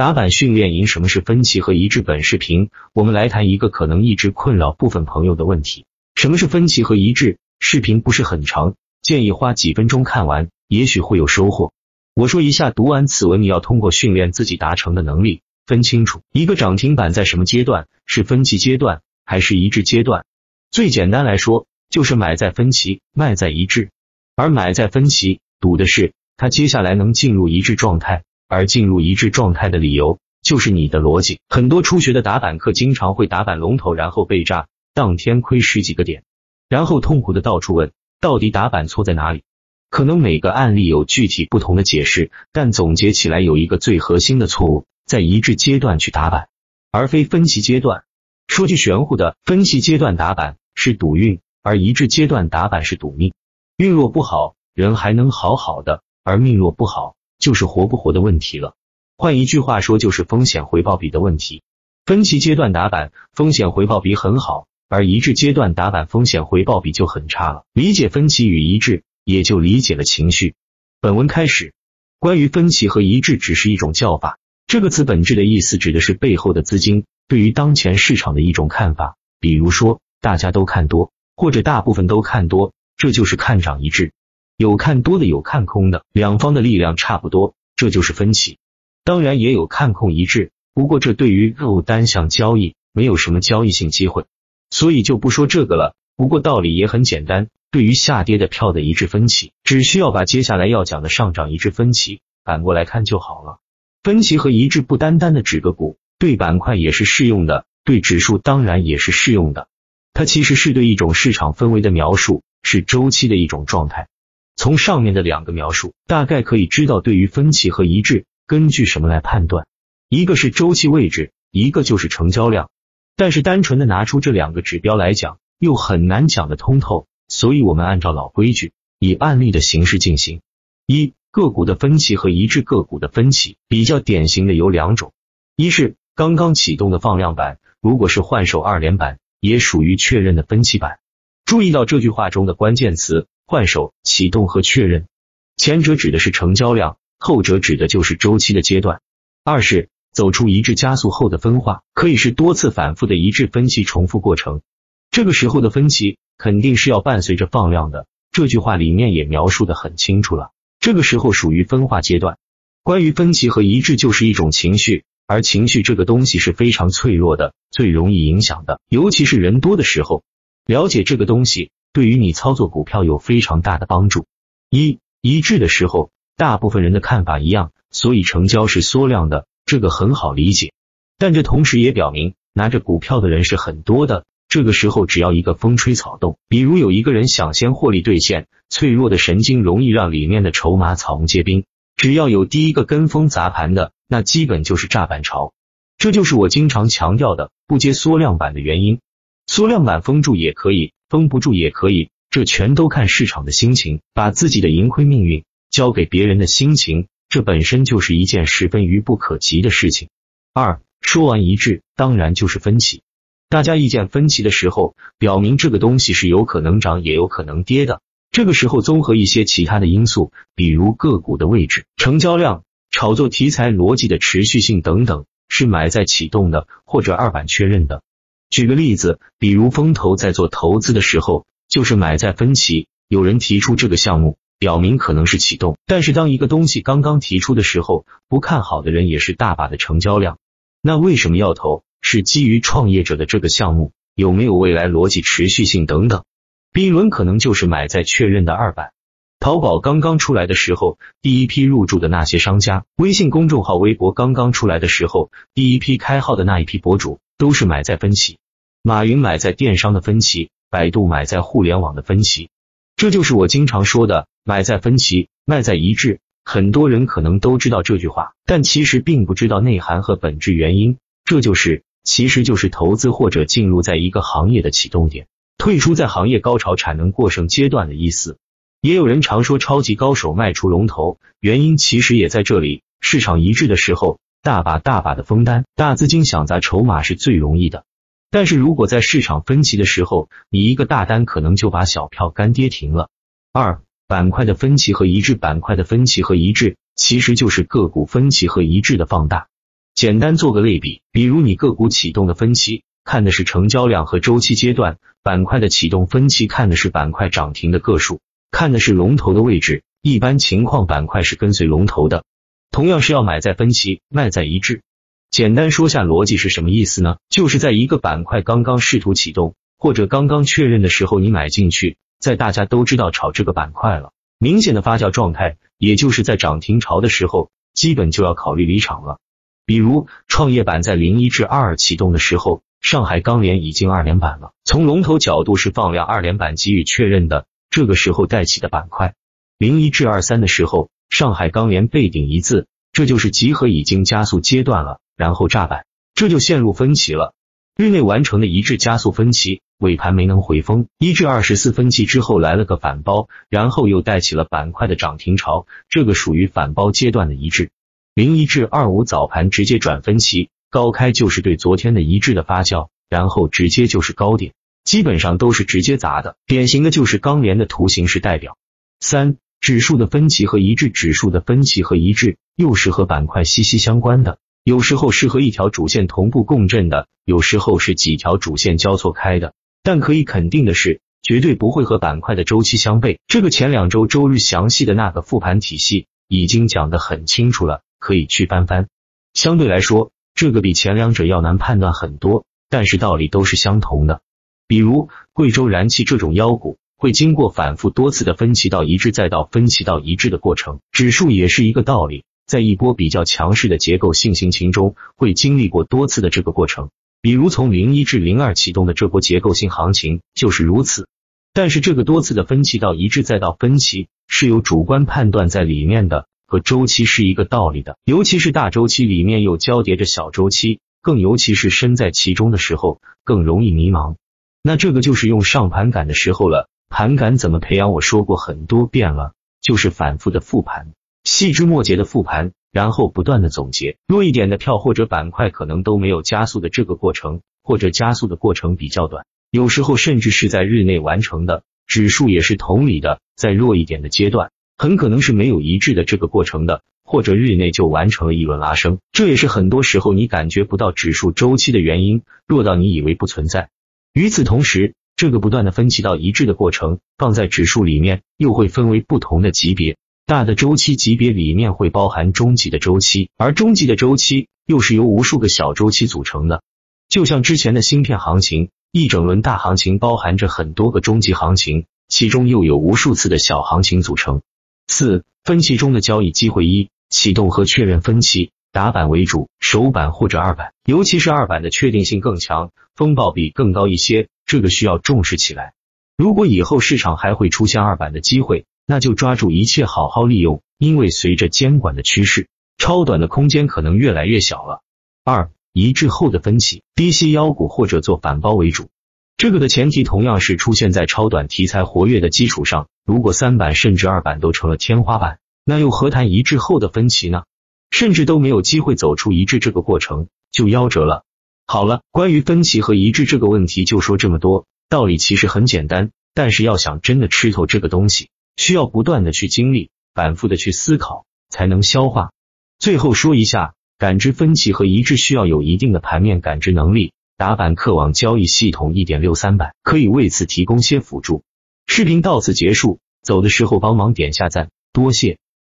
打板训练营，什么是分歧和一致？本视频我们来谈一个可能一直困扰部分朋友的问题：什么是分歧和一致？视频不是很长，建议花几分钟看完，也许会有收获。我说一下，读完此文你要通过训练自己达成的能力，分清楚一个涨停板在什么阶段，是分歧阶段还是一致阶段。最简单来说，就是买在分歧，卖在一致。而买在分歧，赌的是它接下来能进入一致状态。而进入一致状态的理由就是你的逻辑。很多初学的打板客经常会打板龙头，然后被炸，当天亏十几个点，然后痛苦的到处问到底打板错在哪里。可能每个案例有具体不同的解释，但总结起来有一个最核心的错误：在一致阶段去打板，而非分歧阶段。说句玄乎的，分歧阶段打板是赌运，而一致阶段打板是赌命。运若不好，人还能好好的；而命若不好。就是活不活的问题了。换一句话说，就是风险回报比的问题。分歧阶段打板风险回报比很好，而一致阶段打板风险回报比就很差了。理解分歧与一致，也就理解了情绪。本文开始，关于分歧和一致只是一种叫法，这个词本质的意思指的是背后的资金对于当前市场的一种看法。比如说，大家都看多，或者大部分都看多，这就是看涨一致。有看多的，有看空的，两方的力量差不多，这就是分歧。当然也有看空一致，不过这对于肉单向交易没有什么交易性机会，所以就不说这个了。不过道理也很简单，对于下跌的票的一致分歧，只需要把接下来要讲的上涨一致分歧反过来看就好了。分歧和一致不单单的指个股，对板块也是适用的，对指数当然也是适用的。它其实是对一种市场氛围的描述，是周期的一种状态。从上面的两个描述，大概可以知道对于分歧和一致，根据什么来判断？一个是周期位置，一个就是成交量。但是单纯的拿出这两个指标来讲，又很难讲得通透。所以我们按照老规矩，以案例的形式进行。一个股的分歧和一致个股的分歧，比较典型的有两种：一是刚刚启动的放量板，如果是换手二连板，也属于确认的分歧板。注意到这句话中的关键词。换手、启动和确认，前者指的是成交量，后者指的就是周期的阶段。二是走出一致加速后的分化，可以是多次反复的一致分歧重复过程。这个时候的分歧肯定是要伴随着放量的。这句话里面也描述的很清楚了，这个时候属于分化阶段。关于分歧和一致，就是一种情绪，而情绪这个东西是非常脆弱的，最容易影响的，尤其是人多的时候。了解这个东西。对于你操作股票有非常大的帮助。一一致的时候，大部分人的看法一样，所以成交是缩量的，这个很好理解。但这同时也表明，拿着股票的人是很多的。这个时候，只要一个风吹草动，比如有一个人想先获利兑现，脆弱的神经容易让里面的筹码草木皆兵。只要有第一个跟风砸盘的，那基本就是炸板潮。这就是我经常强调的，不接缩量板的原因。缩量板封住也可以。封不住也可以，这全都看市场的心情。把自己的盈亏命运交给别人的心情，这本身就是一件十分愚不可及的事情。二说完一致，当然就是分歧。大家意见分歧的时候，表明这个东西是有可能涨，也有可能跌的。这个时候，综合一些其他的因素，比如个股的位置、成交量、炒作题材逻辑的持续性等等，是买在启动的，或者二板确认的。举个例子，比如风投在做投资的时候，就是买在分歧。有人提出这个项目，表明可能是启动，但是当一个东西刚刚提出的时候，不看好的人也是大把的成交量。那为什么要投？是基于创业者的这个项目有没有未来逻辑持续性等等。B 轮可能就是买在确认的二板。淘宝刚刚出来的时候，第一批入驻的那些商家，微信公众号、微博刚刚出来的时候，第一批开号的那一批博主。都是买在分歧，马云买在电商的分歧，百度买在互联网的分歧，这就是我经常说的买在分歧，卖在一致。很多人可能都知道这句话，但其实并不知道内涵和本质原因。这就是其实就是投资或者进入在一个行业的启动点，退出在行业高潮产能过剩阶段的意思。也有人常说超级高手卖出龙头，原因其实也在这里，市场一致的时候。大把大把的封单，大资金想砸筹码是最容易的。但是如果在市场分歧的时候，你一个大单可能就把小票干跌停了。二板块的分歧和一致，板块的分歧和一致其实就是个股分歧和一致的放大。简单做个类比，比如你个股启动的分期看的是成交量和周期阶段，板块的启动分期看的是板块涨停的个数，看的是龙头的位置。一般情况，板块是跟随龙头的。同样是要买在分歧，卖在一致。简单说下逻辑是什么意思呢？就是在一个板块刚刚试图启动或者刚刚确认的时候，你买进去，在大家都知道炒这个板块了，明显的发酵状态，也就是在涨停潮的时候，基本就要考虑离场了。比如创业板在零一至二二启动的时候，上海钢联已经二连板了，从龙头角度是放量二连板给予确认的，这个时候带起的板块。零一至二三的时候。上海钢联背顶一字，这就是集合已经加速阶段了，然后炸板，这就陷入分歧了。日内完成的一致加速分歧，尾盘没能回封，一至二十四分歧之后来了个反包，然后又带起了板块的涨停潮，这个属于反包阶段的一致。零一至二五早盘直接转分歧，高开就是对昨天的一致的发酵，然后直接就是高点，基本上都是直接砸的，典型的就是钢联的图形式代表。三。指数的分歧和一致，指数的分歧和一致又是和板块息息相关的。有时候是和一条主线同步共振的，有时候是几条主线交错开的。但可以肯定的是，绝对不会和板块的周期相悖。这个前两周周日详细的那个复盘体系已经讲得很清楚了，可以去翻翻。相对来说，这个比前两者要难判断很多，但是道理都是相同的。比如贵州燃气这种妖股。会经过反复多次的分歧到一致，再到分歧到一致的过程。指数也是一个道理，在一波比较强势的结构性行情中，会经历过多次的这个过程。比如从零一至零二启动的这波结构性行情就是如此。但是这个多次的分歧到一致再到分歧是有主观判断在里面的，和周期是一个道理的。尤其是大周期里面又交叠着小周期，更尤其是身在其中的时候，更容易迷茫。那这个就是用上盘感的时候了。盘感怎么培养？我说过很多遍了，就是反复的复盘，细枝末节的复盘，然后不断的总结。弱一点的票或者板块可能都没有加速的这个过程，或者加速的过程比较短，有时候甚至是在日内完成的。指数也是同理的，在弱一点的阶段，很可能是没有一致的这个过程的，或者日内就完成了一轮拉升。这也是很多时候你感觉不到指数周期的原因，弱到你以为不存在。与此同时。这个不断的分歧到一致的过程，放在指数里面又会分为不同的级别。大的周期级别里面会包含中级的周期，而中级的周期又是由无数个小周期组成的。就像之前的芯片行情，一整轮大行情包含着很多个中级行情，其中又有无数次的小行情组成。四分歧中的交易机会一启动和确认分歧。打板为主，首板或者二板，尤其是二板的确定性更强，风暴比更高一些，这个需要重视起来。如果以后市场还会出现二板的机会，那就抓住一切好好利用，因为随着监管的趋势，超短的空间可能越来越小了。二一致后的分歧，低吸妖股或者做反包为主，这个的前提同样是出现在超短题材活跃的基础上。如果三板甚至二板都成了天花板，那又何谈一致后的分歧呢？甚至都没有机会走出一致这个过程，就夭折了。好了，关于分歧和一致这个问题就说这么多。道理其实很简单，但是要想真的吃透这个东西，需要不断的去经历，反复的去思考，才能消化。最后说一下，感知分歧和一致需要有一定的盘面感知能力。打板客网交易系统一点六三版可以为此提供些辅助。视频到此结束，走的时候帮忙点下赞，多谢。